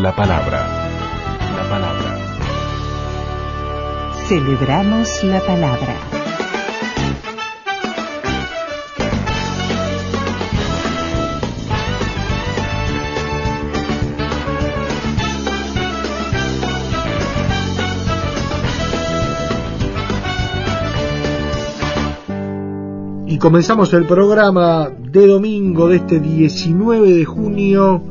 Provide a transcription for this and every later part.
La palabra. La palabra. Celebramos la palabra. Y comenzamos el programa de domingo de este 19 de junio,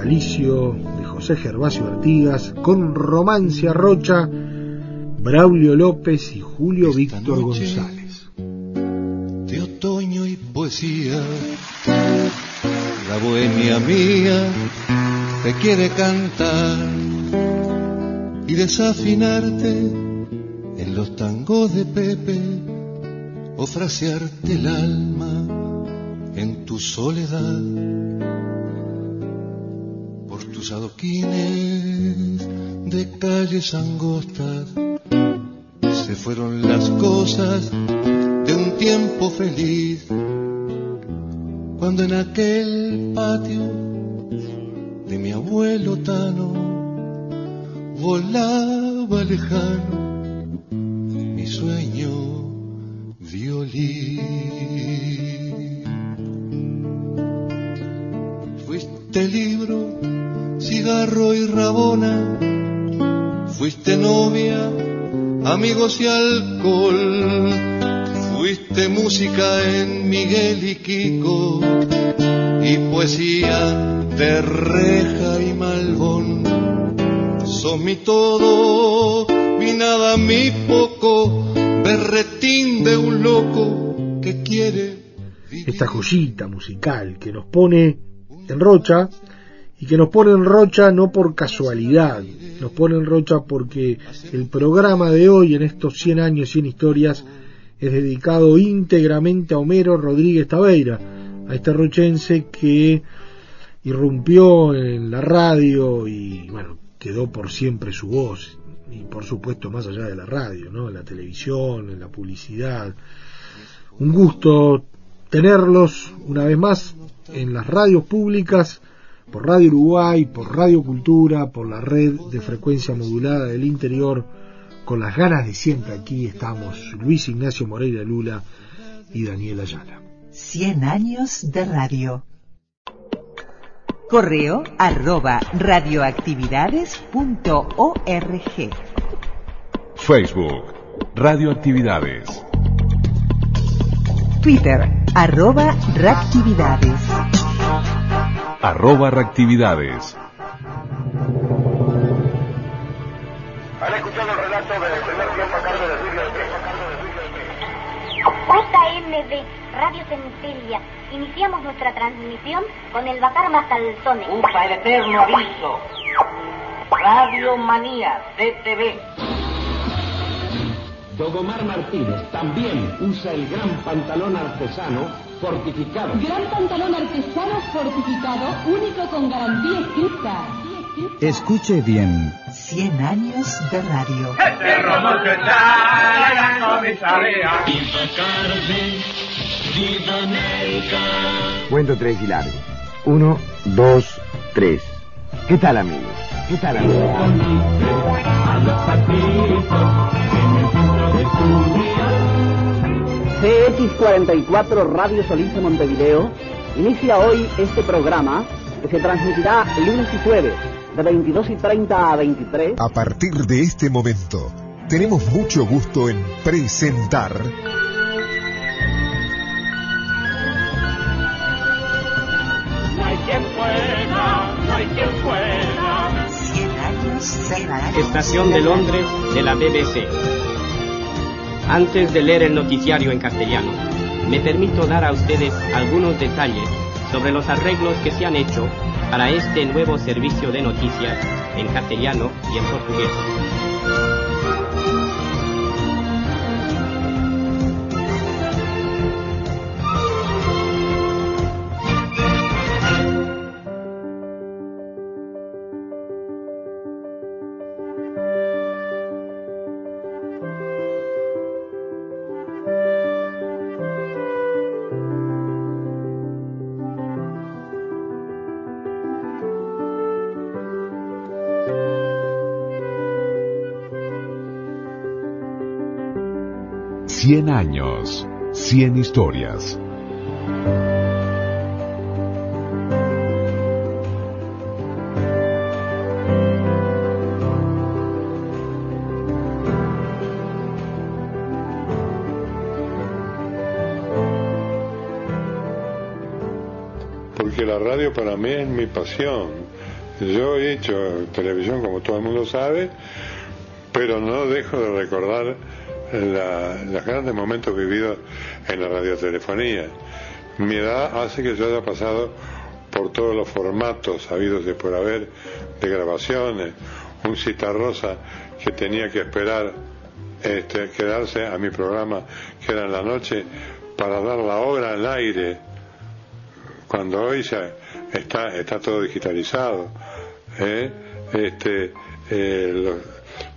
natalicio de José Gervasio Artigas, con Romance a Rocha, Braulio López y Julio Esta Víctor González. de otoño y poesía. La bohemia mía te quiere cantar y desafinarte en los tangos de Pepe o frasearte el alma en tu soledad. Adoquines de calles angostas se fueron las cosas de un tiempo feliz, cuando en aquel patio de mi abuelo Tano volaba lejano mi sueño violín. Fuiste y rabona, fuiste novia, amigos y alcohol. Fuiste música en Miguel y Kiko y poesía de reja y malbón. Sos mi todo, mi nada, mi poco, berretín de un loco que quiere. Esta joyita musical que nos pone en Rocha y que nos pone en Rocha no por casualidad, nos pone en Rocha porque el programa de hoy en estos 100 años, 100 historias, es dedicado íntegramente a Homero Rodríguez Tabeira, a este rochense que irrumpió en la radio y bueno, quedó por siempre su voz y por supuesto más allá de la radio, ¿no? en la televisión, en la publicidad. Un gusto tenerlos una vez más en las radios públicas, por Radio Uruguay, por Radio Cultura, por la red de frecuencia modulada del interior, con las ganas de siempre aquí estamos Luis Ignacio Moreira Lula y Daniel Ayala. 100 años de radio. Correo arroba radioactividades.org. Facebook. Radioactividades. Twitter arroba reactividades. Arroba reactividades. Han escuchado el relato del primer tiempo a cargo de Silvio JMD, Radio Centelia. Iniciamos nuestra transmisión con el Bacar Mascalzones. Ufa, el eterno aviso. Radio Manía, CTV. Dogomar Martínez también usa el gran pantalón artesano fortificado. Gran pantalón artesano fortificado, único con garantía escrita. Escuche bien. 100 años de radio. Este robot que está en la comisaría. Cuento tres y largo. Uno, dos, tres. ¿Qué tal, amigos? ¿Qué tal, amigos? CX44 Radio Solís de Montevideo inicia hoy este programa que se transmitirá lunes y jueves de 22 y 30 a 23 A partir de este momento, tenemos mucho gusto en presentar No hay quien pueda, no hay quien pueda. 100 años de radio. Estación de Londres de la BBC. Antes de leer el noticiario en castellano, me permito dar a ustedes algunos detalles sobre los arreglos que se han hecho para este nuevo servicio de noticias en castellano y en portugués. Cien años, cien historias. Porque la radio para mí es mi pasión. Yo he hecho televisión como todo el mundo sabe, pero no dejo de recordar la- los grandes momentos vividos en la radiotelefonía. Mi edad hace que yo haya pasado por todos los formatos habidos de por haber de grabaciones, un citarrosa que tenía que esperar este, quedarse a mi programa que era en la noche para dar la hora al aire cuando hoy ya está está todo digitalizado ¿eh? este eh,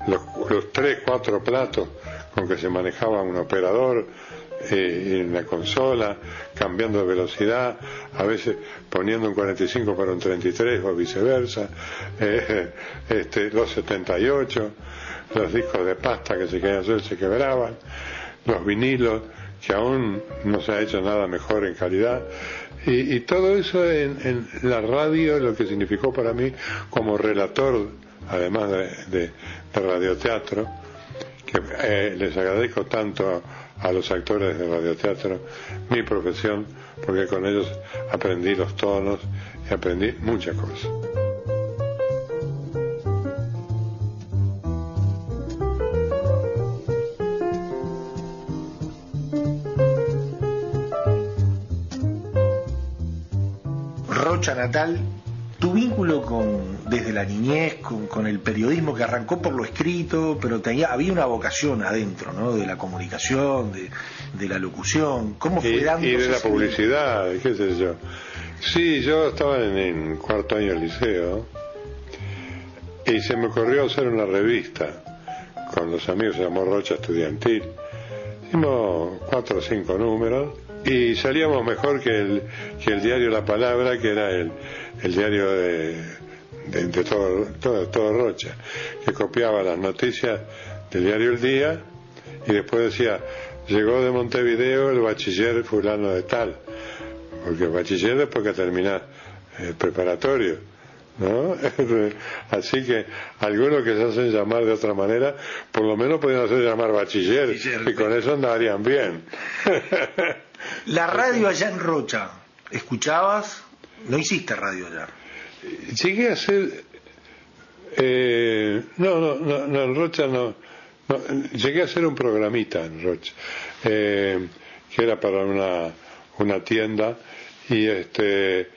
los, los tres cuatro platos con que se manejaba un operador eh, en la consola cambiando de velocidad a veces poniendo un 45 para un 33 o viceversa eh, este, los 78 los discos de pasta que se querían hacer se quebraban los vinilos que aún no se ha hecho nada mejor en calidad. Y, y todo eso en, en la radio lo que significó para mí como relator además de, de- de radioteatro eh, les agradezco tanto a, a los actores de radioteatro mi profesión porque con ellos aprendí los tonos y aprendí muchas cosas. Rocha Natal, tu vínculo con, desde la niñez, con, con el periodismo que arrancó por lo escrito, pero tenía, había una vocación adentro, ¿no? De la comunicación, de, de la locución. ¿Cómo fue y, dándose y de la publicidad, qué sé yo. Sí, yo estaba en, en cuarto año del liceo y se me ocurrió hacer una revista con los amigos, se llamó Rocha Estudiantil. Hicimos cuatro o cinco números y salíamos mejor que el, que el diario La Palabra, que era el, el diario de, de, de todo, todo, todo Rocha, que copiaba las noticias del diario El Día y después decía, llegó de Montevideo el bachiller fulano de tal, porque el bachiller después que termina el preparatorio, ¿no? Así que algunos que se hacen llamar de otra manera, por lo menos podían hacer llamar bachiller, y con eso andarían bien. La radio allá en Rocha, ¿escuchabas? No hiciste radio allá. Llegué a hacer. eh, no, no, no, no, en Rocha no, no, Llegué a hacer un programita en Rocha, eh, que era para una, una tienda, y este.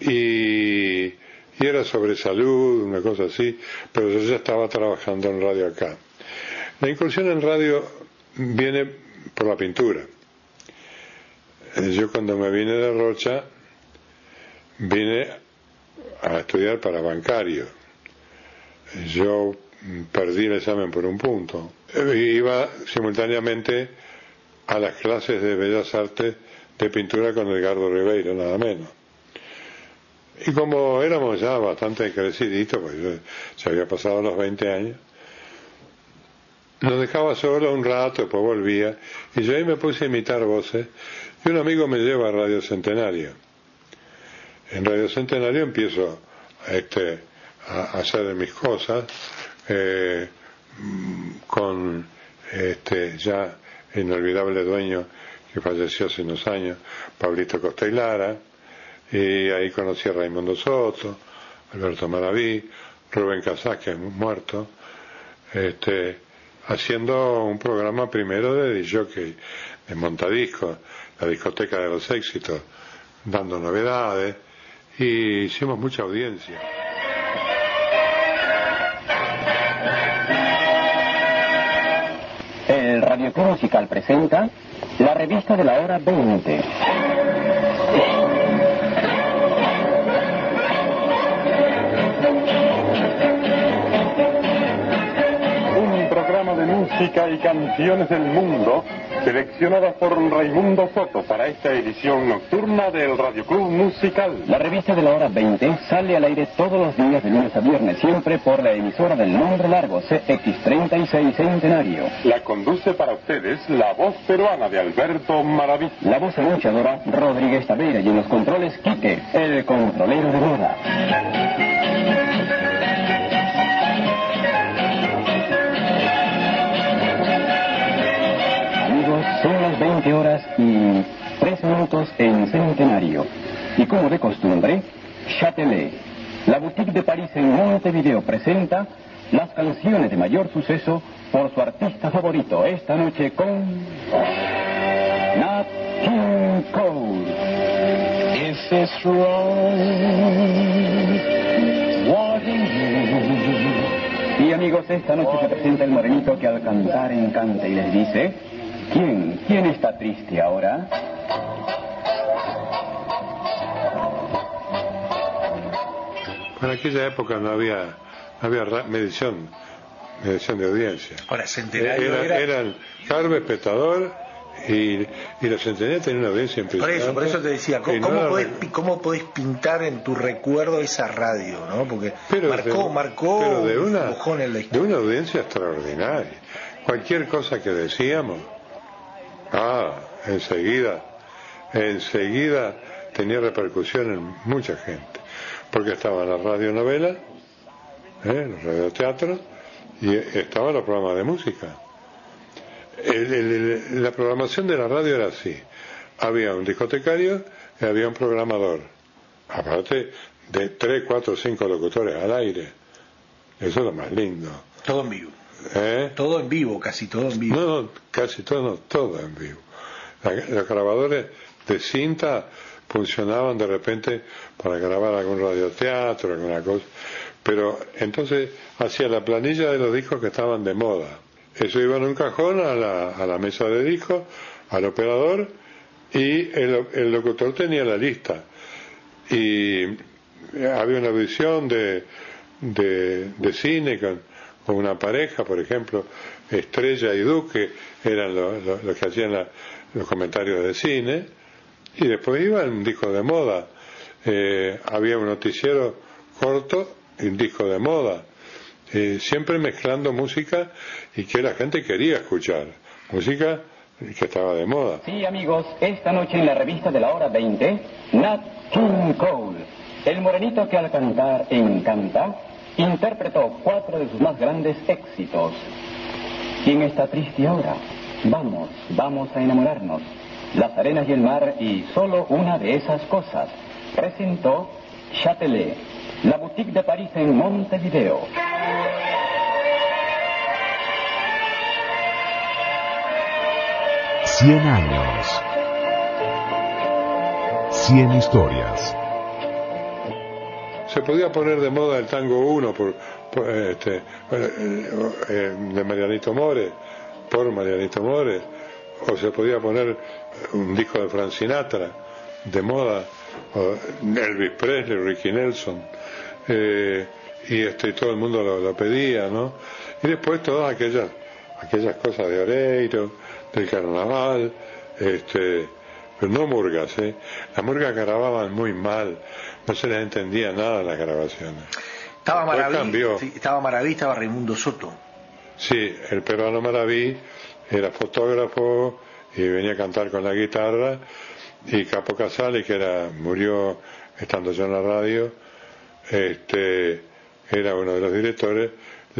Y, y era sobre salud, una cosa así, pero yo ya estaba trabajando en radio acá. La incursión en radio viene por la pintura. Eh, Yo cuando me vine de Rocha, vine a estudiar para bancario. Yo perdí el examen por un punto. Eh, Iba simultáneamente a las clases de Bellas Artes de pintura con Edgardo Ribeiro, nada menos. Y como éramos ya bastante creciditos, pues yo se había pasado los 20 años, nos dejaba solo un rato, después volvía, y yo ahí me puse a imitar voces, y un amigo me lleva a Radio Centenario. En Radio Centenario empiezo este, a, a hacer mis cosas, eh, con este, ya inolvidable dueño que falleció hace unos años, Pablito Costa y Lara, y ahí conocí a Raimundo Soto, Alberto Maraví, Rubén Casas, que es muerto, este, haciendo un programa primero de jockey, de montadiscos, la discoteca de los éxitos, dando novedades, y hicimos mucha audiencia. El Radio Club Musical presenta la revista de la hora 20. Un programa de música y canciones del mundo seleccionadas por Raimundo Soto para esta edición nocturna del Radio Club Musical. La revista de la hora 20 sale al aire todos los días de lunes a viernes, siempre por la emisora del nombre largo CX36 Centenario. La conduce para ustedes la voz peruana de Alberto Maraví. La voz anunciadora Rodríguez Taveira y en los controles Quique, el controlero de moda. 20 horas y 3 minutos en Centenario. Y como de costumbre, Châtelet, la boutique de París en Montevideo presenta las canciones de mayor suceso por su artista favorito esta noche con Nat King Cole. If it's wrong, what you Y amigos, esta noche se presenta el morenito que al cantar encanta y les dice, ¿quién, quién está triste ahora? En aquella época no había, no había ra- medición, medición de audiencia. Ahora, Centenario Era- era- Eran Carve, Espectador y, y la Centenaria tenía una audiencia Por impresionante. eso, por eso te decía, ¿cómo, no podés, pi- cómo podés pintar en tu recuerdo esa radio, no? Porque pero marcó, de, marcó pero de un una, empujón en la de una audiencia extraordinaria. Cualquier cosa que decíamos, ah, enseguida, enseguida tenía repercusión en mucha gente, porque estaban las radionovelas, ¿eh? los radioteatros, y estaban los programas de música. El- la programación de la radio era así. Había un discotecario y había un programador. Aparte de tres, cuatro, cinco locutores al aire. Eso es lo más lindo. Todo en. ¿Eh? Todo en vivo, casi todo en vivo. No, no, casi todo, no, todo en vivo. La- los grabadores de cinta funcionaban de repente para grabar algún radioteatro, alguna cosa. Pero entonces hacía la planilla de los discos que estaban de moda. Eso iba en un cajón a la, a la mesa de discos, al operador, y el, el locutor tenía la lista. Y había una visión de, de, de cine con, con una pareja, por ejemplo, Estrella y Duque eran los lo- los que hacían la- los comentarios de cine, y después iba un disco de moda. Eh, había un noticiero corto y un disco de moda. Eh, siempre mezclando música y que la gente quería escuchar. Música que estaba de moda. Sí, amigos, esta noche en la revista de la hora 20, Nat King Cole, el morenito que al cantar encanta, interpretó cuatro de sus más grandes éxitos. ¿Quién está triste ahora? Vamos, vamos a enamorarnos. Las arenas y el mar y solo una de esas cosas. Presentó Châtelet, la boutique de París en Montevideo. Cien años. Cien historias. Se podía poner de moda el tango 1 por, este, bueno, eh, eh, de Marianito More, por Marianito More, o se podía poner un disco de Frank Sinatra de moda, Elvis Presley, Ricky Nelson, eh, y este, todo el mundo lo, lo pedía, ¿no? Y después todas aquellas, aquellas cosas de Oreiro, del carnaval, este, pero no murgas, ¿eh? Las murgas grababan muy mal, no se les entendía nada las grabaciones. Estaba Maraví, estaba Maraví, estaba Raimundo Soto. Sí, el peruano Maraví era fotógrafo y venía a cantar con la guitarra y Capo Casale, que era murió estando yo en la radio, este era uno de los directores,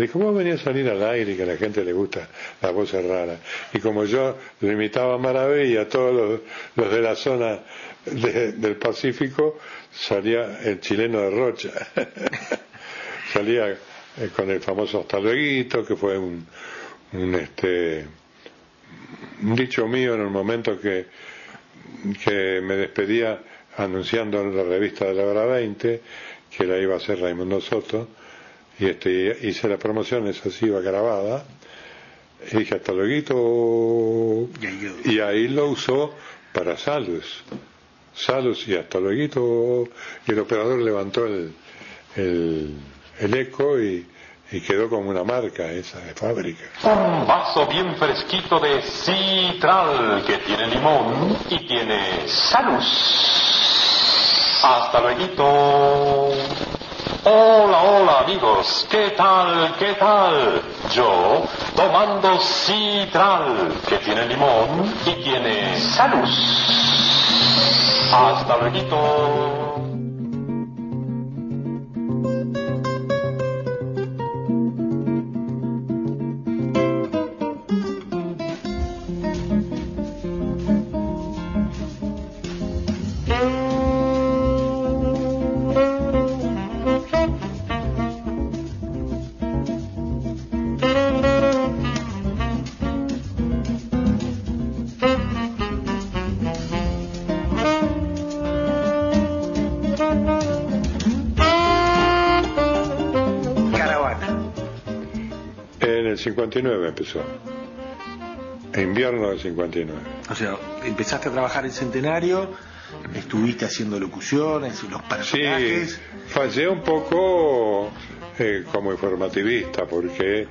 dijo, ¿cómo venía a salir al aire y que a la gente le gusta las voces raras? Y como yo lo imitaba a Maraví y a todos los, los de la zona de- del Pacífico, salía el chileno de Rocha. salía eh, con el famoso hasta lueguito, que fue un, un este un dicho mío en el momento que, que me despedía anunciando en la revista de la hora 20 que la iba a hacer Raimundo Soto y este hice la promoción, esa sí iba grabada y dije hasta luego y ahí lo usó para Salus Salus y hasta luego y el operador levantó el, el, eco y, y quedó como una marca esa de fábrica. Un vaso bien fresquito de citral que tiene limón y tiene salus. Hasta luego. Hola, hola amigos, ¿qué tal? ¿Qué tal? Yo tomando citral que tiene limón y tiene salus. Hasta luego. 59 empezó. En invierno del 59. O sea, empezaste a trabajar en Centenario, estuviste haciendo locuciones, los personajes. Sí, fallé un poco eh, como informativista porque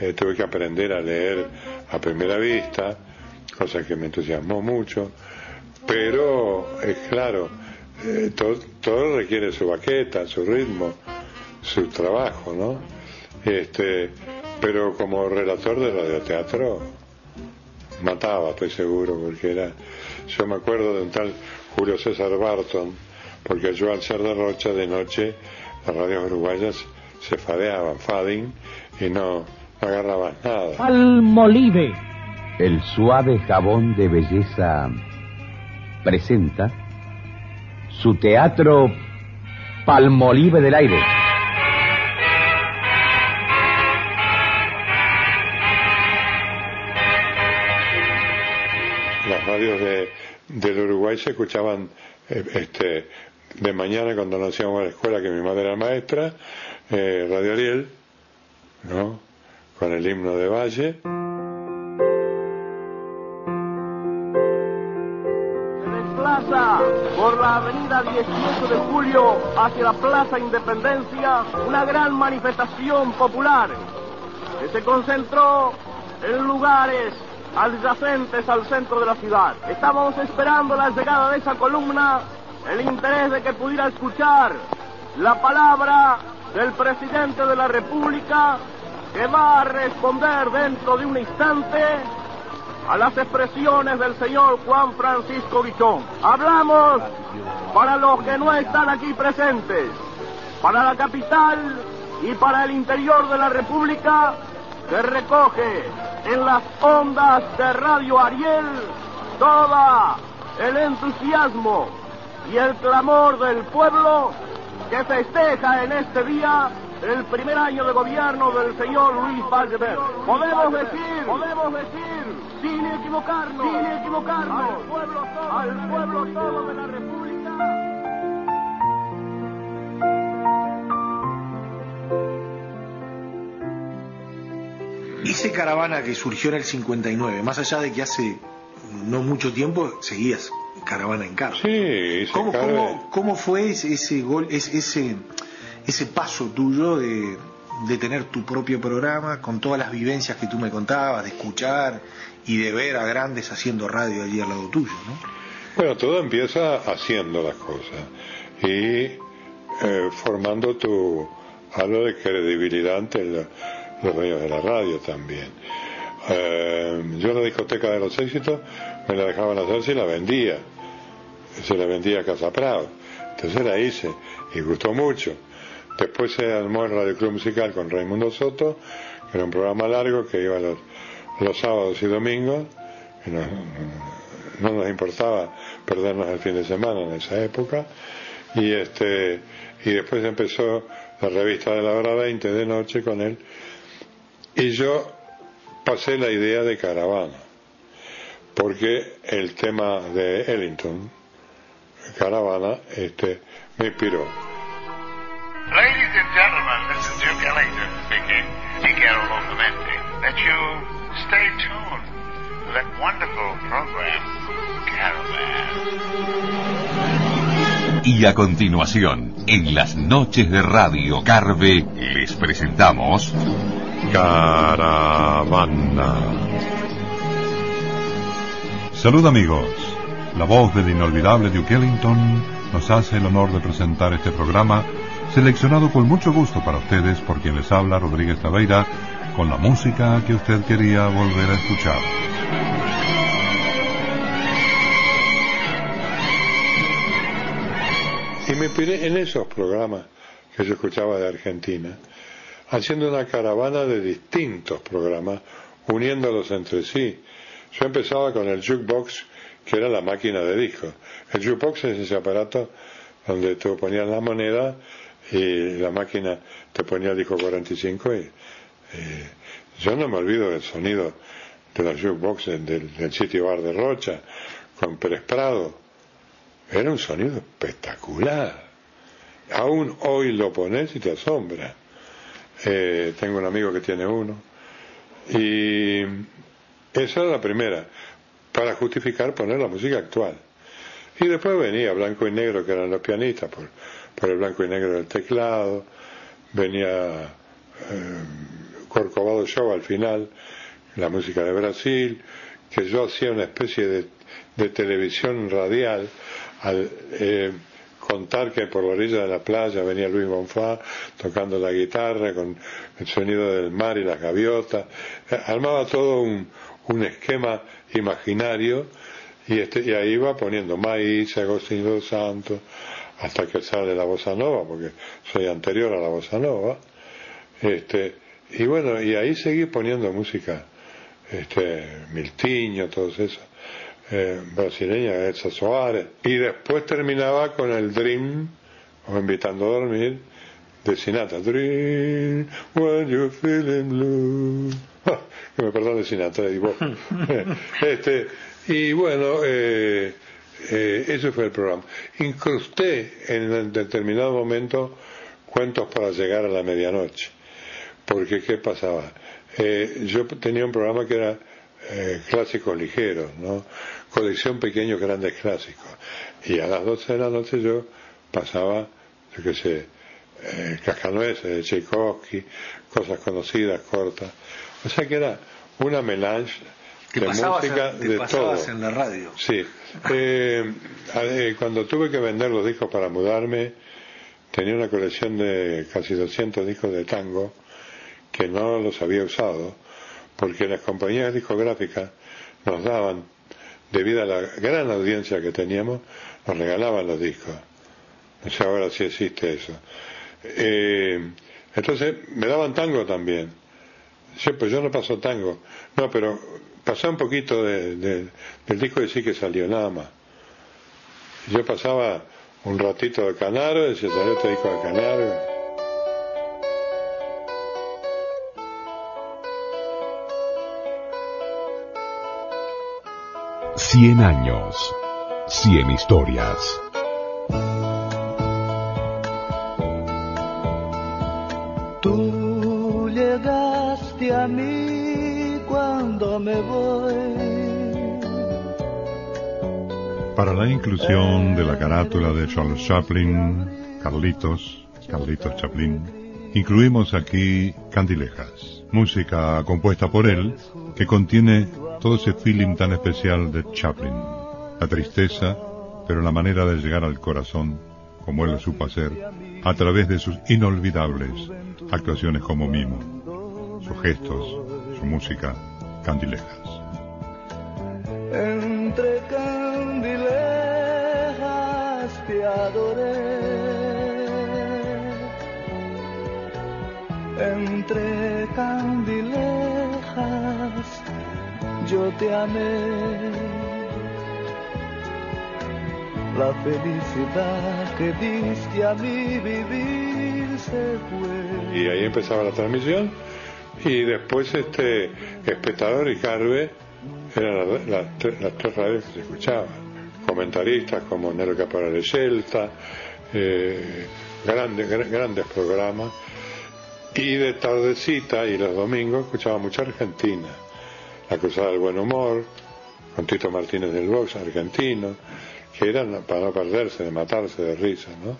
eh, tuve que aprender a leer a primera vista, cosa que me entusiasmó mucho, pero es claro, eh, todo, todo requiere su baqueta, su ritmo, su trabajo, ¿no? Este, pero como relator de radioteatro mataba, estoy seguro, porque era, yo me acuerdo de un tal Julio César Barton, porque yo al ser de Rocha de noche, las radios uruguayas se fadeaban, fading, y no, no agarraban nada. Palmolive. El suave jabón de belleza presenta su teatro Palmolive del aire. Radios de, del Uruguay se escuchaban eh, este, de mañana cuando nos íbamos a la escuela, que mi madre era maestra, eh, Radio Ariel, ¿no? Con el himno de Valle. por la avenida 18 de julio hacia la Plaza Independencia una gran manifestación popular que se concentró en lugares adyacentes al centro de la ciudad. Estamos esperando la llegada de esa columna, el interés de que pudiera escuchar la palabra del presidente de la República que va a responder dentro de un instante a las expresiones del señor Juan Francisco Guichón. Hablamos para los que no están aquí presentes, para la capital y para el interior de la República que recoge en las ondas de Radio Ariel toda el entusiasmo y el clamor del pueblo que festeja en este día el primer año de gobierno del señor Luis Valdever. Podemos decir, podemos decir, sin equivocarnos, sin equivocarnos, al pueblo todo, al pueblo todo de la República. Ese caravana que surgió en el 59, más allá de que hace no mucho tiempo seguías caravana en carro. Sí, ¿Cómo, cómo, cómo fue ese, gol, ese, ese, ese paso tuyo de, de tener tu propio programa con todas las vivencias que tú me contabas, de escuchar y de ver a grandes haciendo radio allí al lado tuyo, ¿no? Bueno, todo empieza haciendo las cosas y eh, formando tu algo de credibilidad ante la- los medios de la radio también. Eh, yo la discoteca de los éxitos me la dejaban hacer si la vendía, se la vendía a Casa Prado, entonces la hice y gustó mucho. Después se armó el Radio Club Musical con Raimundo Soto, que era un programa largo que iba los, los sábados y domingos, no, no nos importaba perdernos el fin de semana en esa época, y este y después empezó la revista de la hora 20 de noche con él, y yo pasé la idea de caravana, porque el tema de Ellington caravana este, me inspiró. Ladies and gentlemen, this is Duke Ellington speaking, Miguel Locamente, that you stay tuned to that wonderful program, Caravan. Y a continuación, en las noches de Radio Carve, les presentamos Caravana. Salud amigos. La voz del inolvidable Duke Ellington nos hace el honor de presentar este programa seleccionado con mucho gusto para ustedes por quien les habla Rodríguez Taveira con la música que usted quería volver a escuchar. Y me inspiré en esos programas que se escuchaba de Argentina, haciendo una caravana de distintos programas, uniéndolos entre sí. Yo empezaba con el jukebox, que era la máquina de discos. El jukebox es ese aparato donde tú ponías la moneda y la máquina te ponía el disco 45 y, yo no me olvido del sonido de la jukebox del, del sitio bar de Rocha con Pérez Prado era un sonido espectacular aún hoy lo pones y te asombra eh, tengo un amigo que tiene uno. Y esa era la primera para justificar poner la música actual. Y después venía blanco y negro que eran los pianistas por por el blanco y negro del teclado, venía eh, Corcovado Show al final, la música de Brasil, que yo hacía una especie de, de televisión radial al eh, contar que por la orilla de la playa venía Luis Bonfá tocando la guitarra con el sonido del mar y las gaviotas, eh, armaba todo un, un esquema imaginario y, este, y ahí iba poniendo maíz, Agostinho dos Santos, hasta que sale la bossa nova, porque soy anterior a la bossa nova. Este, y bueno, y ahí seguí poniendo música, este, Miltiño, todos esos, eh, brasileña, Elsa Soares. Y después terminaba con el Dream, o Invitando a Dormir, de Sinatra. Dream, when you're feeling blue. que me perdone Sinatra, y vos. este, y bueno, eh, eh, ese fue el programa. Incrusté en determinado momento cuentos para llegar a la medianoche. Porque, ¿qué pasaba? Eh, yo tenía un programa que era eh, clásicos ligeros, ¿no? Colección pequeños grandes clásicos. Y a las 12 de la noche yo pasaba, yo qué sé, eh, Cascanueces de Tchaikovsky, cosas conocidas, cortas. O sea que era una melange de música en, de todo. en la radio. Sí. Eh, eh, cuando tuve que vender los discos para mudarme, tenía una colección de casi 200 discos de tango que no los había usado porque las compañías discográficas nos daban, debido a la gran audiencia que teníamos, nos regalaban los discos. No sé ahora si existe eso. Eh, entonces me daban tango también. Sí, pues yo no paso tango. No, pero pasé un poquito de, del disco de sí que salió, nada más. Yo pasaba un ratito de Canaro, y se salió este disco de Canaro. Cien años, cien historias. Tú llegaste a mí cuando me voy. Para la inclusión de la carátula de Charles Chaplin, Carlitos, Carlitos Chaplin, incluimos aquí Candilejas, música compuesta por él que contiene todo ese feeling tan especial de Chaplin, la tristeza, pero la manera de llegar al corazón, como él lo supo hacer, a través de sus inolvidables actuaciones como mimo, sus gestos, su música, Candilejas. Entre candilejas te adoré. Entre candilejas yo te amé. La felicidad que diste a mi vivir se. Y ahí empezaba la transmisión. Y después este espectador y Carve eran las, las, las tres radios que se escuchaban. comentaristas como Nero Caporale Celta, eh, grandes, gra- grandes programas. Y de tardecita y los domingos escuchaba mucha Argentina. La Cruzada del Buen Humor, con Tito Martínez del Box, argentino, que eran para no perderse, de matarse de risa, ¿no?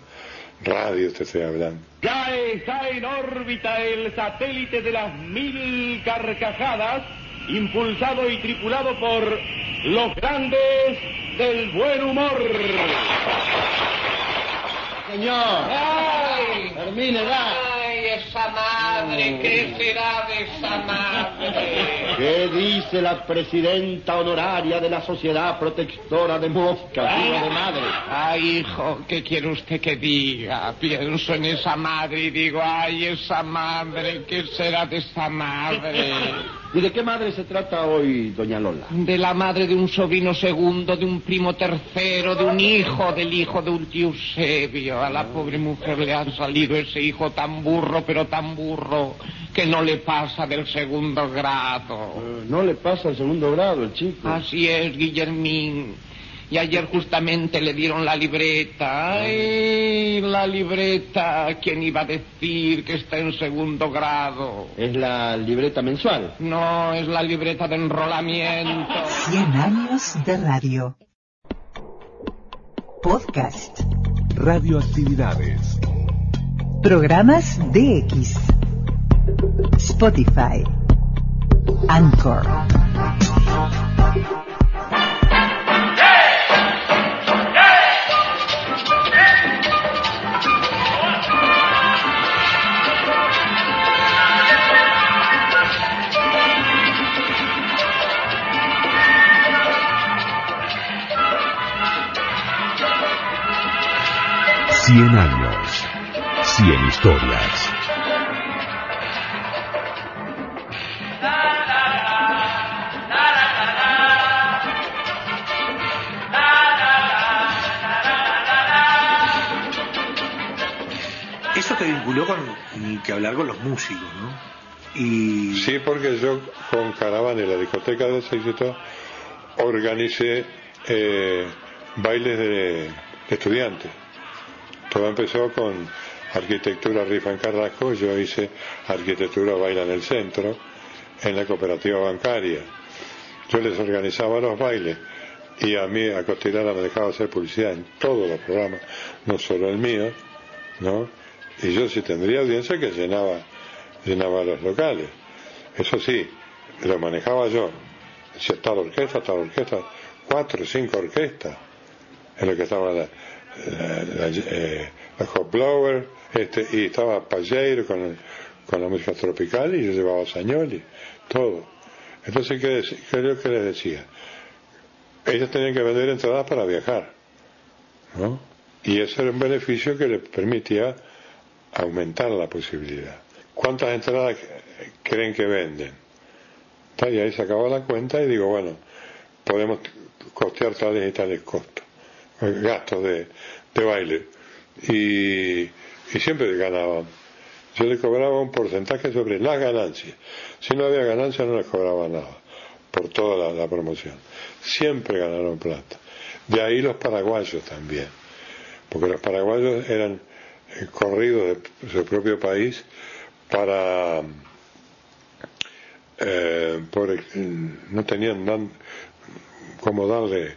Radio te estoy hablando. Ya está en órbita el satélite de las mil carcajadas, impulsado y tripulado por los grandes del buen humor. Señor. Termine, va. Esa madre, ¿qué será de esa madre? ¿Qué dice la presidenta honoraria de la Sociedad Protectora de Moscas, hijo de madre? Ay, hijo, ¿qué quiere usted que diga? Pienso en esa madre y digo, ay, esa madre, ¿qué será de esa madre? ¿Y de qué madre se trata hoy, doña Lola? De la madre de un sobrino segundo, de un primo tercero, de un hijo, del hijo de un tío Eusebio. A la pobre mujer le ha salido ese hijo tan burro, pero tan burro, que no le pasa del segundo grado. Eh, no le pasa el segundo grado, el chico. Así es, Guillermín. Y ayer justamente le dieron la libreta. ¡Ay, la libreta! ¿Quién iba a decir que está en segundo grado? Es la libreta mensual. No, es la libreta de enrolamiento. 100 años de radio. Podcast. Radioactividades. Programas DX. Spotify. Anchor. Cien años. Cien historias. Eso te vinculó con que hablar con los músicos, ¿no? Y Sí, porque yo con Caravana y la discoteca del éxito organicé eh, bailes de, de estudiantes. Todo empezó con arquitectura rifa en Carrasco, yo hice arquitectura baila en el centro, en la cooperativa bancaria. Yo les organizaba los bailes y a mí a Costilana me dejaba hacer publicidad en todos los programas, no solo el mío, ¿no? Y yo si tendría audiencia que llenaba, llenaba los locales. Eso sí, lo manejaba yo. Si la orquesta, la orquesta, cuatro o cinco orquestas, en lo que estaba la, la, eh, la Blower, este, y estaba Palleiro con, con la música tropical y yo llevaba Sañoli, todo. Entonces, ¿qué, qué es lo que les decía? Ellos tenían que vender entradas para viajar, ¿no? Y ese era un beneficio que les permitía aumentar la posibilidad. ¿Cuántas entradas creen que venden? Y ahí se acaba la cuenta y digo, bueno, podemos costear tales y tales costos, eh, gastos de, de baile. Y, y siempre ganaban. Yo le cobraba un porcentaje sobre las ganancias. Si no había ganancias no les cobraba nada por toda la, promoción. Siempre ganaron plata. De ahí los paraguayos también. Porque los paraguayos eran eh, corridos de su propio país para eh, por, no tenían dan, cómo darle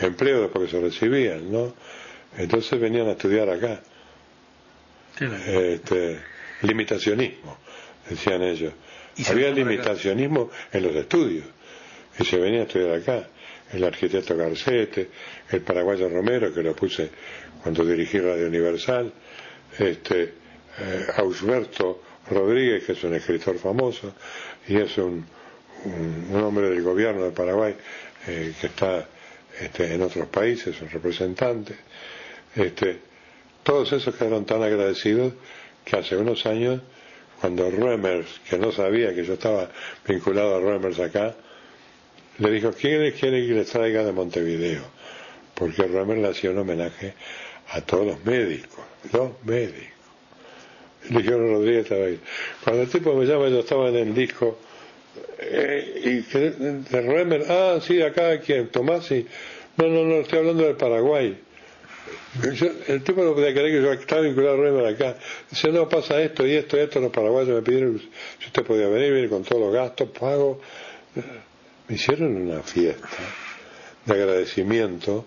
empleo después que se recibían, ¿no? Entonces venían a estudiar acá. Este, limitacionismo, decían ellos. Había limitacionismo en los estudios y se venía a estudiar acá. El arquitecto Garcete, el paraguayo Romero, que lo puse cuando dirigí Radio Universal, este, eh, Ausberto Rodríguez, que es un escritor famoso y es un, un, un hombre del gobierno de Paraguay eh, que está este, en otros países, un representante. Este, todos esos quedaron tan agradecidos que hace unos años, cuando Reimers, que no sabía que yo estaba vinculado a Reimers acá, le dijo, ¿quién quiere que les traiga de Montevideo? Porque Reimers le hacía un homenaje a todos los médicos, los médicos. Le dijeron Rodríguez ahí. Cuando el tipo me llama, yo estaba en el disco, eh, y de Remer, ah, sí, acá, ¿quién? Tomasi, No, no, no, estoy hablando del Paraguay. El tipo no podía creer que yo estaba vinculado a Rema de acá. Dice, no, pasa esto y esto y esto. Los paraguayos me pidieron si usted podía venir, venir con todos los gastos, pago. Me hicieron una fiesta de agradecimiento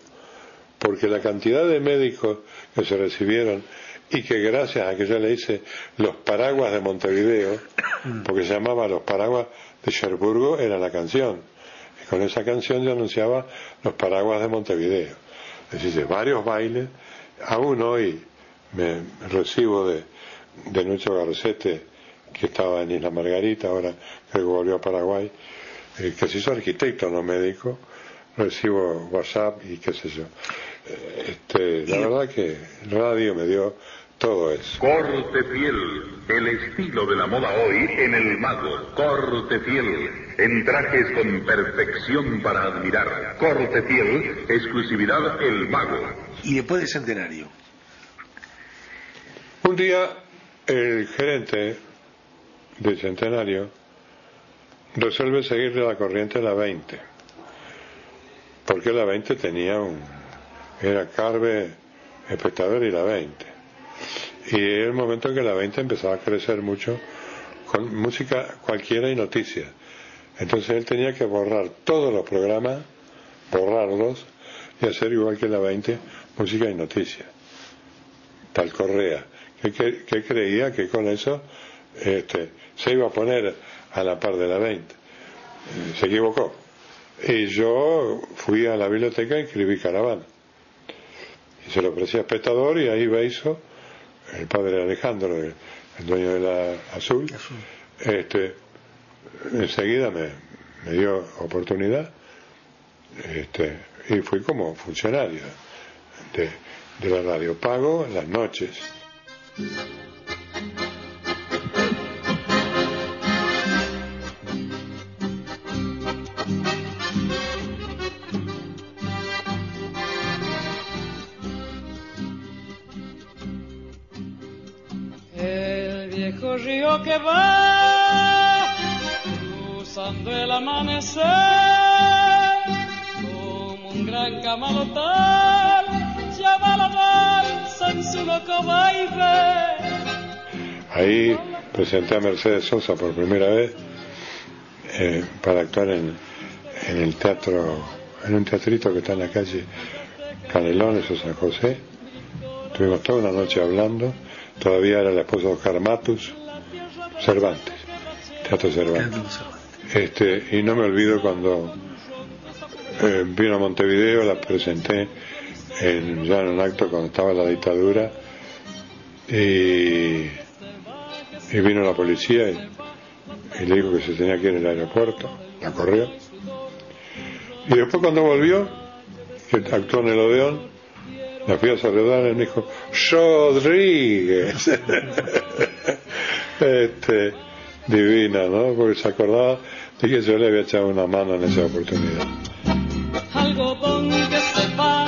porque la cantidad de médicos que se recibieron y que gracias a que yo le hice los paraguas de Montevideo, porque se llamaba Los paraguas de Cherburgo, era la canción. Y con esa canción yo anunciaba los paraguas de Montevideo. Es decir, varios bailes. Aún hoy me recibo de, de Nucho Garcete, que estaba en Isla Margarita, ahora creo que volvió a Paraguay, eh, que se hizo arquitecto, no médico. Recibo WhatsApp y qué sé yo. Eh, Este, la verdad que radio me dio todo eso. Corte fiel, el estilo de la moda hoy en el mago. Corte fiel, en trajes con perfección para admirar. Corte fiel, exclusividad el mago. Y después del centenario. Un día el gerente del centenario resuelve seguirle la corriente a la 20, porque la 20 tenía un... era Carve, espectador y la 20. Y era el momento en que la 20 empezaba a crecer mucho con música cualquiera y noticias. Entonces él tenía que borrar todos los programas, borrarlos y hacer igual que la 20, música y noticias. Tal Correa, que, que- que creía que con eso este, se iba a poner a la par de la 20. Eh, Se equivocó. Y yo fui a la biblioteca y escribí caravana. Y se lo ofrecí a espectador y ahí Beiso, el padre Alejandro, el, el dueño de la Azul, este, enseguida me, me dio oportunidad este, y fui como funcionario de, de la radio. Pago las noches. Río que va cruzando el amanecer como un gran camalotal llama la en su loco baile. Ahí presenté a Mercedes Sosa por primera vez eh, para actuar en, en el teatro, en un teatrito que está en la calle Canelones o San José. Tuvimos toda una noche hablando. Todavía era la esposa de Oscar Matus, Cervantes, Teatro Cervantes. Este, y no me olvido cuando eh, vino a Montevideo, la presenté en, ya en un acto cuando estaba la dictadura y, y vino la policía y, y le dijo que se tenía que ir al aeropuerto, la corrió. Y después cuando volvió, que actuó en el Odeón, la fui a saludar y me dijo, Rodríguez. este, divina, ¿no? Porque se acordaba de que yo le había echado una mano en esa oportunidad. Algodón que se va,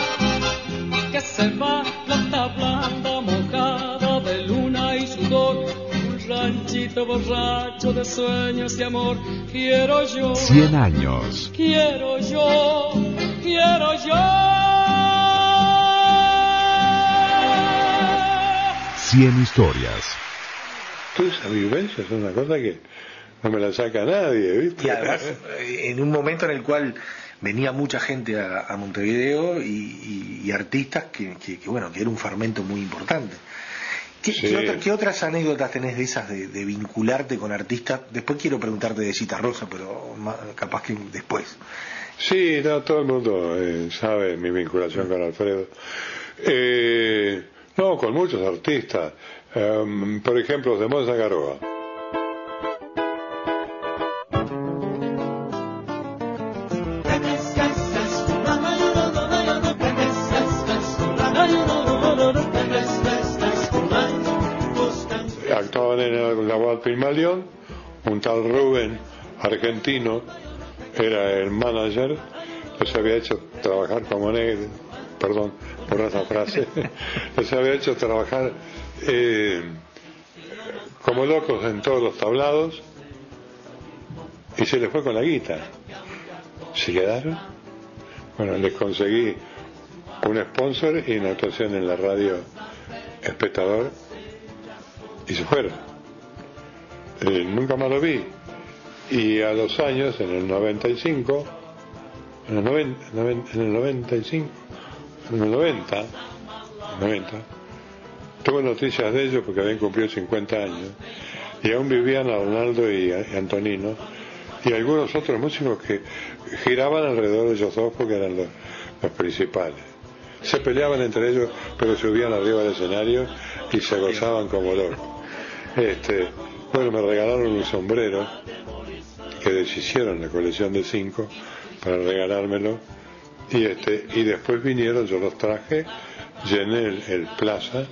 que se va, planta blanda mojada de luna y sudor, un ranchito borracho de sueños y amor. Quiero yo, 100 años. quiero yo, quiero yo. 100 historias. Esa vivencia es una cosa que no me la saca nadie, ¿viste? Y además, eh, en un momento en el cual venía mucha gente a, a Montevideo y, y- y artistas que, que- que, bueno, que era un fermento muy importante. ¿Qué, Sí. qué otra- qué otras anécdotas tenés de esas de, de vincularte con artistas? Después quiero preguntarte de Cita Rosa, pero ma- capaz que después. Sí, no, todo el mundo eh, sabe mi vinculación con Alfredo. Eh, no, con muchos artistas. Em, por ejemplo, de Garoa. Actuaban en el Laboral Pigmalión, un tal Rubén, argentino, era el manager, les había hecho trabajar como negro, perdón por esa frase, les había hecho trabajar eh, como locos en todos los tablados y se les fue con la guita. Se quedaron Bueno, les conseguí un sponsor y una actuación en la radio espectador y se fueron. Eh, nunca más lo vi. Y a los años, en el 95, en el, 90, en el 95, en el 90, 90, tuve noticias de ellos porque habían cumplido 50 años y aún vivían a Donaldo y, Antonino y algunos otros músicos que giraban alrededor de ellos dos porque eran los, principales. Se peleaban entre ellos, pero subían arriba del escenario y se gozaban como locos. Este, bueno, me regalaron un sombrero que deshicieron la colección de cinco para regalármelo y este y después vinieron, yo los traje, llené el plaza,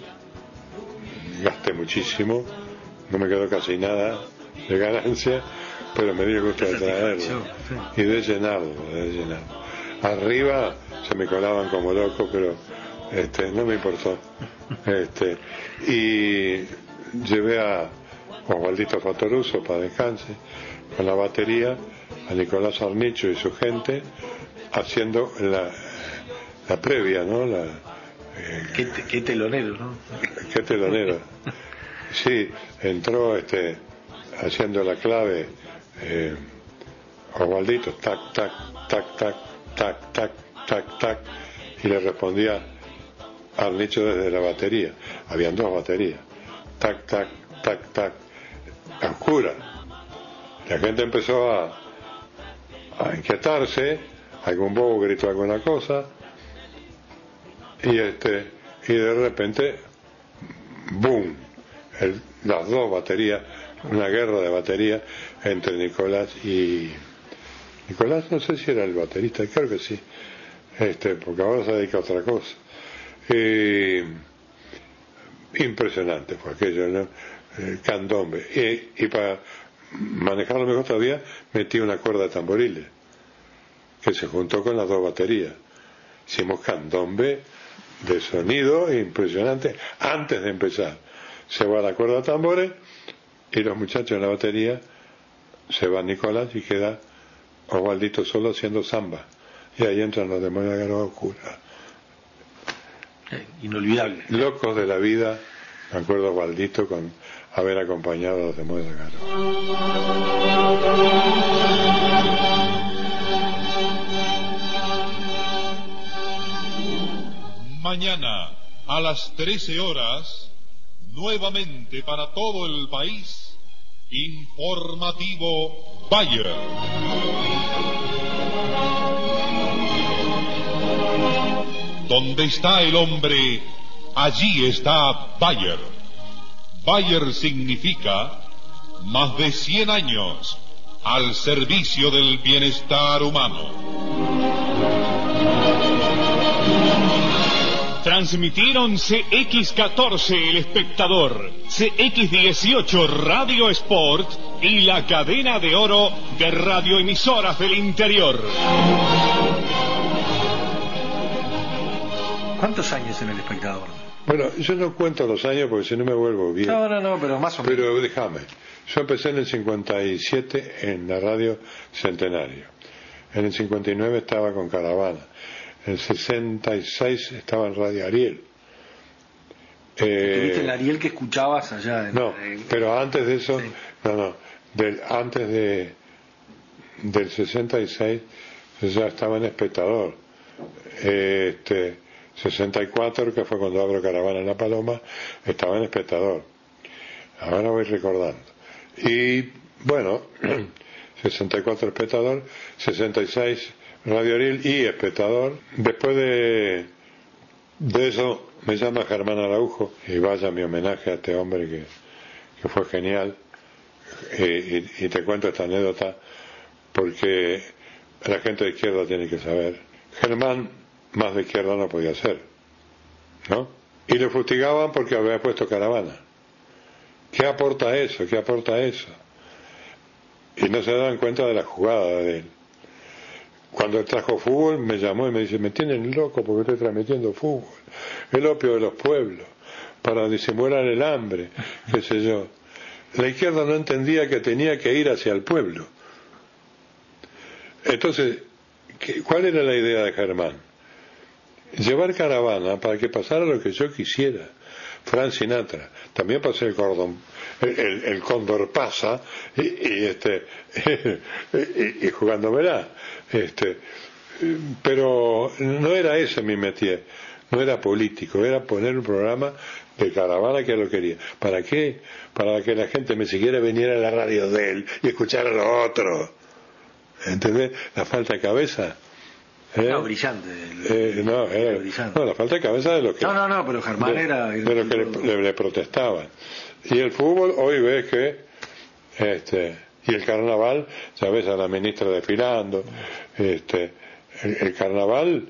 gasté muchísimo, no me quedó casi nada de ganancia, pero me dio gusto de traerlo y de llenarlo, de llenarlo. Arriba se me colaban como loco, pero este, no me importó. Este, y llevé a Osvaldito Fatoruso para descanse con la batería, a Nicolás Arnicho y su gente haciendo la, la previa, ¿no? La, qué, telonero, ¿no? Qué telonero. Sí, entró este haciendo la clave eh, Osvaldito, tac, tac, tac, tac, tac, tac, tac, tac, y le respondía al nicho desde la batería. Habían dos baterías. Tac, tac, tac, tac, oscura. La gente empezó a, a inquietarse, algún bobo gritó alguna cosa, y este, y de repente, boom, el, las dos baterías, una guerra de batería entre Nicolás y Nicolás no sé si era el baterista, creo que sí, este, porque ahora se dedica a otra cosa. Eh, impresionante fue aquello, ¿no? El candombe. Y, y, para manejarlo mejor todavía, metí una cuerda de tamboriles, que se juntó con las dos baterías. Hicimos candombe de sonido impresionante antes de empezar. Se va la cuerda de tambores y los muchachos en la batería se va Nicolás y queda Osvaldito solo haciendo samba. Y ahí entran los demonios de la oscura. Eh, inolvidable. Locos de la vida, me acuerdo Osvaldito con haber acompañado a los demonios de Garo. Mañana a las 13 horas, nuevamente para todo el país, Informativo Bayer. Donde está el hombre, allí está Bayer. Bayer significa más de 100 años al servicio del bienestar humano. Transmitieron CX14 El Espectador, CX18 Radio Sport y la cadena de oro de radioemisoras del interior. ¿Cuántos años en El Espectador? Bueno, yo no cuento los años porque si no me vuelvo bien. No, no, no, pero más o menos. Pero déjame. Yo empecé en el 57 en la radio Centenario. En el 59 estaba con Caravana. En el 66 estaba en Radio Ariel. Eh, ¿Tuviste el Ariel que escuchabas allá? En, no, en... pero antes de eso, sí. no, no, del, antes de del 66 yo ya estaba en espectador. Este, 64, que fue cuando abro Caravana en La Paloma, estaba en espectador. Ahora voy recordando. Y bueno, 64 espectador, 66 Radio Ariel y espectador. Después de, eso me llama Germán Araujo y vaya mi homenaje a este hombre que, fue genial. Y, y, y, te cuento esta anécdota porque la gente de izquierda tiene que saber. Germán más de izquierda no podía ser, ¿no? Y le fustigaban porque había puesto caravana. ¿Qué aporta eso? ¿Qué aporta eso? Y no se daban cuenta de la jugada de él. Cuando trajo fútbol me llamó y me dice, me tienen loco porque estoy transmitiendo fútbol. El opio de los pueblos, para disimular el hambre, qué sé yo. La izquierda no entendía que tenía que ir hacia el pueblo. Entonces, ¿qué- ¿cuál era la idea de Germán? Llevar caravana para que pasara lo que yo quisiera. Frank Sinatra, también pasé el cordón, el, el- el cóndor pasa y, y, este y, y jugándomela, este, pero no era ese mi métier, no era político, era poner un programa de caravana que lo quería. ¿Para qué? Para que la gente me siguiera viniera a la radio de él y escuchara lo otro. ¿Entendés? La falta de cabeza. ¿eh? No, brillante. Eh, no, era- no, la falta de cabeza de los que, No, no, no, pero Germán de, era... de los que le, le- le protestaban. Y el fútbol, hoy ves que, este, y el carnaval, ya ves a la ministra desfilando, este, el, carnaval,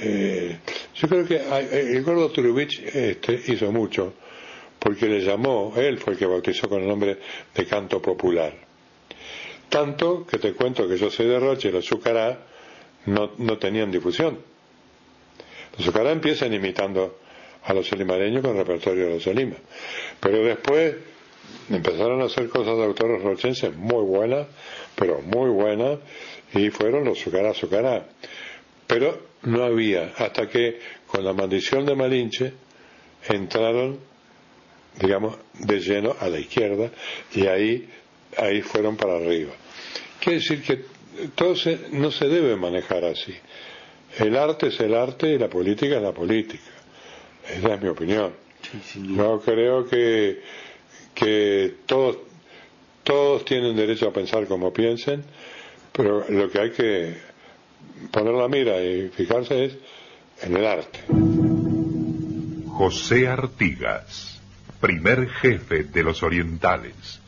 eh, yo creo que hay- el gordo Turubich este, hizo mucho, porque le llamó, él fue el que bautizó con el nombre de canto popular. Tanto que te cuento que yo soy de Roche y los Azucará no, no tenían difusión. Los Azucará empiezan imitando a los olimareños con el repertorio de los Olima. Pero después empezaron a hacer cosas de autores rochenses muy buenas, pero muy buenas, y fueron los Azucará Azucará. Pero no había, hasta que con la maldición de Malinche entraron, digamos, de lleno a la izquierda y ahí, ahí fueron para arriba. Quiere decir que todo se- no se debe manejar así. El arte es el arte y la política es la política. Esa es mi opinión. Yo creo que, que todos, todos tienen derecho a pensar como piensen, pero lo que hay que poner la mira y fijarse es en el arte. José Artigas, primer jefe de los orientales.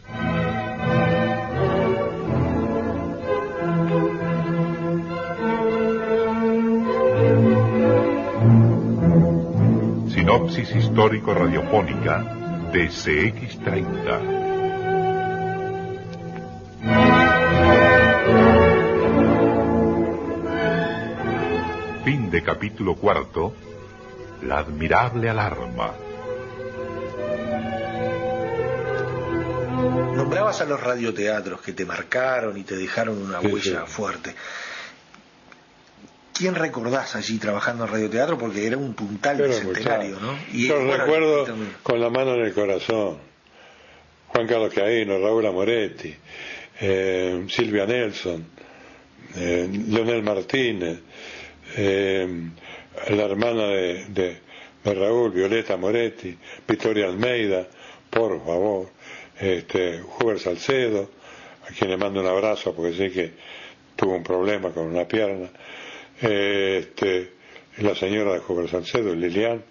Sinopsis histórico-radiofónica de CX30. Fin de capítulo cuarto. La admirable alarma. Nombrabas a los radioteatros que te marcaron y te dejaron una Sí, huella sí. fuerte. ¿Quién recordás allí trabajando en radioteatro? Porque era un puntal Pero, centenario, claro. ¿no? Yo bueno, recuerdo y con la mano en el corazón. Juan Carlos Caíno, Raúl Amoretti, eh, Silvia Nelson, eh, Leonel Martínez, eh, la hermana de, de- de Raúl, Violeta Moretti, Victoria Almeida, por favor, este, Hubert Salcedo, a quien le mando un abrazo porque sé que tuvo un problema con una pierna, eh, este, la señora de Hubert Salcedo, Lilian,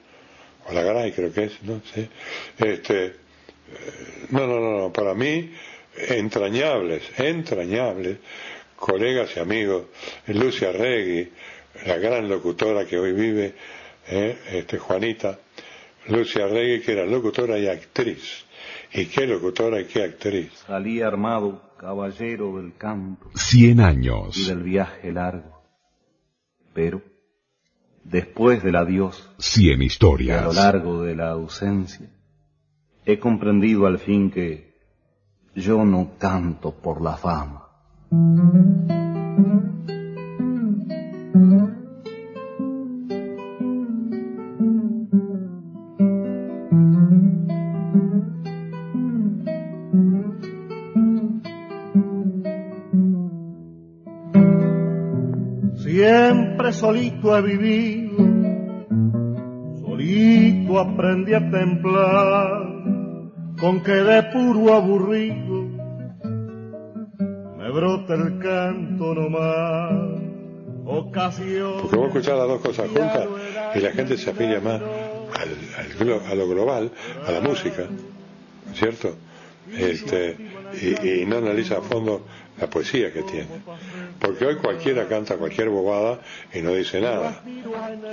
o la Garay creo que es, no sé, este, eh, no, no, no, no, para mí, entrañables, entrañables, colegas y amigos, Lucia Regui, la gran locutora que hoy vive, eh, este, Juanita, Lucia Regui, que era locutora y actriz. Y qué locutora y qué actriz. Salí armado, caballero del campo Cien años. y del viaje largo. Pero, después del adiós, Cien y a lo historias. largo de la ausencia, he comprendido al fin que yo no canto por la fama. Siempre solito he vivido, solito aprendí a templar, con que de puro aburrido me brota el canto nomás. Ocasión Porque vos escuchás las dos cosas juntas y la gente se afilia más al, a lo global, a la música, ¿cierto? Este, y, y no analiza a fondo la poesía que tiene. Porque hoy cualquiera canta cualquier bobada y no dice nada.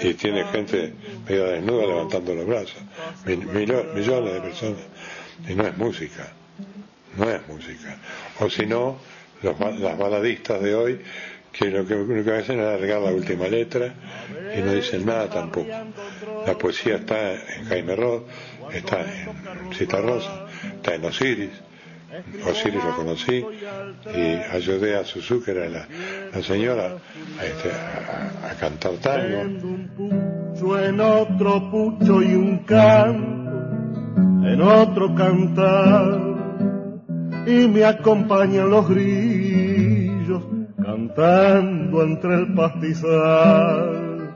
Y tiene gente medio desnuda levantando los brazos. Millones de personas. Y no es música. No es música. O si no, las baladistas de hoy que lo que, lo que hacen es alargar la última letra y no dicen nada tampoco. La poesía está en Jaime Ross, está en Cita Rosa, está en Osiris, Osiris lo conocí y ayudé a Suzuki, era la, señora, a, este, a, cantar tango. En otro pucho y un canto, en otro cantar, y me acompañan los grillos cantando entre el pastizal,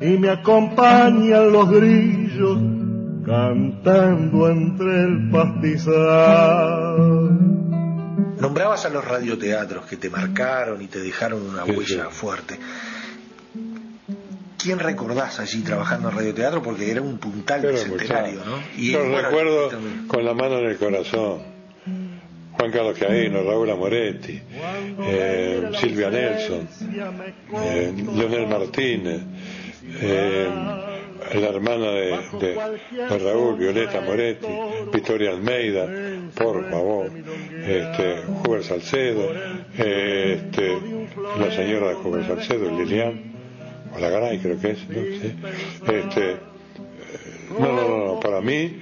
y me acompañan los grillos cantando entre el pastizal. Nombrabas a los radioteatros que te marcaron y te dejaron una huella fuerte. ¿Quién recordás allí trabajando en radioteatro? Porque era un puntal del centenario, ¿no? Y, Yo recuerdo con la mano en el corazón. Juan Carlos Caíno, Raúl Amoretti, eh, Silvia Nelson, eh, Leonel Martínez, eh, la hermana de, Raúl, Violeta Moretti, Victoria Almeida, por favor, este, Hubert Salcedo, este, la señora de Salcedo, Lilian, o la Garay creo que es, ¿no? Este, no, no, no, para mí,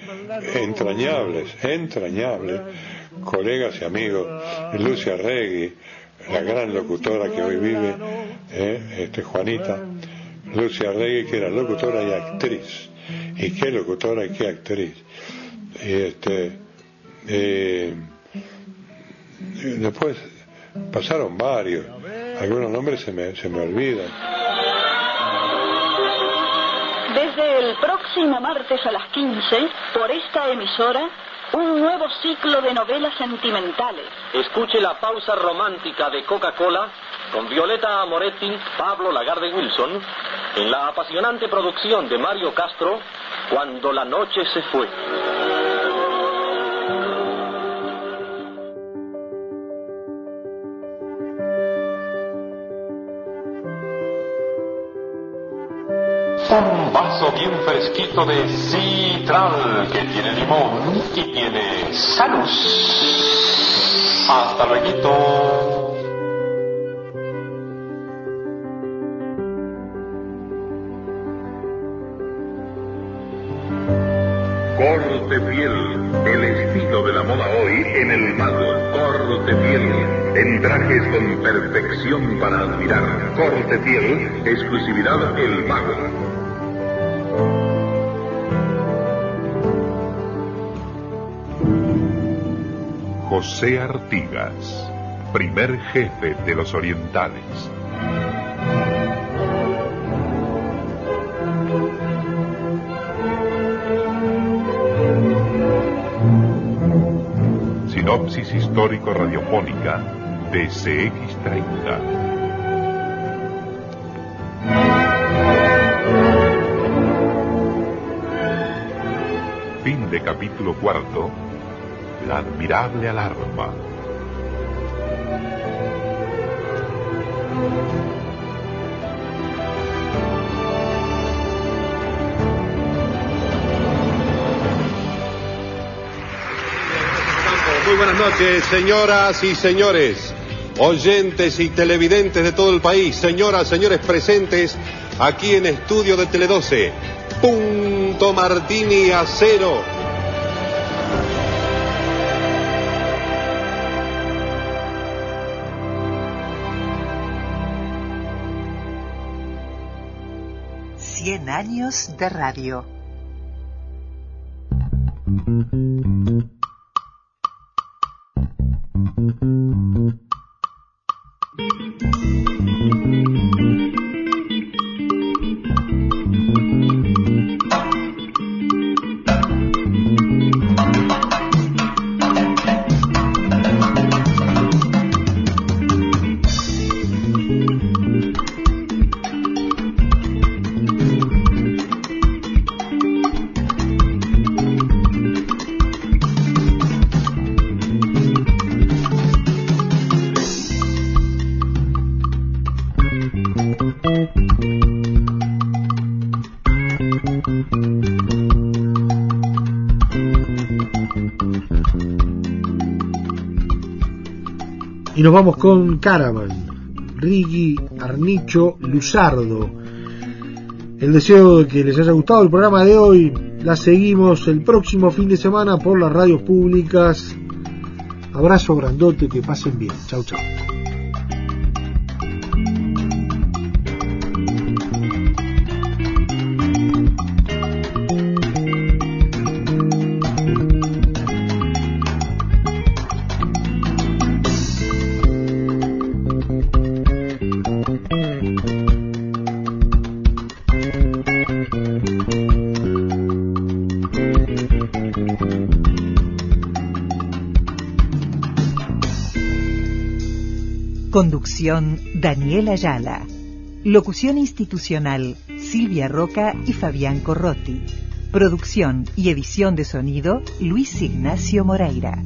entrañables, entrañables, colegas y amigos, Lucia Regui, la gran locutora que hoy vive, eh, este, Juanita, Lucia Regui, que era locutora y actriz. Y qué locutora y qué actriz. Y este, después pasaron varios. Algunos nombres se me, se me olvidan. Desde el próximo martes a las 15, por esta emisora, un nuevo ciclo de novelas sentimentales. Escuche la pausa romántica de Coca-Cola con Violeta Moretti, Pablo Lagarde Wilson, en la apasionante producción de Mario Castro, Cuando la noche se fue. Un vaso bien fresquito de citral que tiene limón y tiene salud. Hasta luego. En el mago. Corte Fiel, en trajes con perfección para admirar. Corte Fiel, exclusividad El Mago. José Artigas, primer jefe de los orientales. Histórico-radiofónica de CX30. Fin de capítulo cuarto. La admirable alarma. Muy buenas noches, señoras y señores, oyentes y televidentes de todo el país, señoras, señores presentes aquí en estudio de Tele12. Punto Martini a cero. Cien años de radio. thank you. Y nos vamos con Caravan, Rigi Arnicho Luzardo. El deseo de que les haya gustado el programa de hoy. La seguimos el próximo fin de semana por las radios públicas Abrazo grandote, que pasen bien. Chau, chau. Conducción Daniela Ayala. Locución institucional Silvia Roca y Fabián Corrotti. Producción y edición de sonido Luis Ignacio Moreira.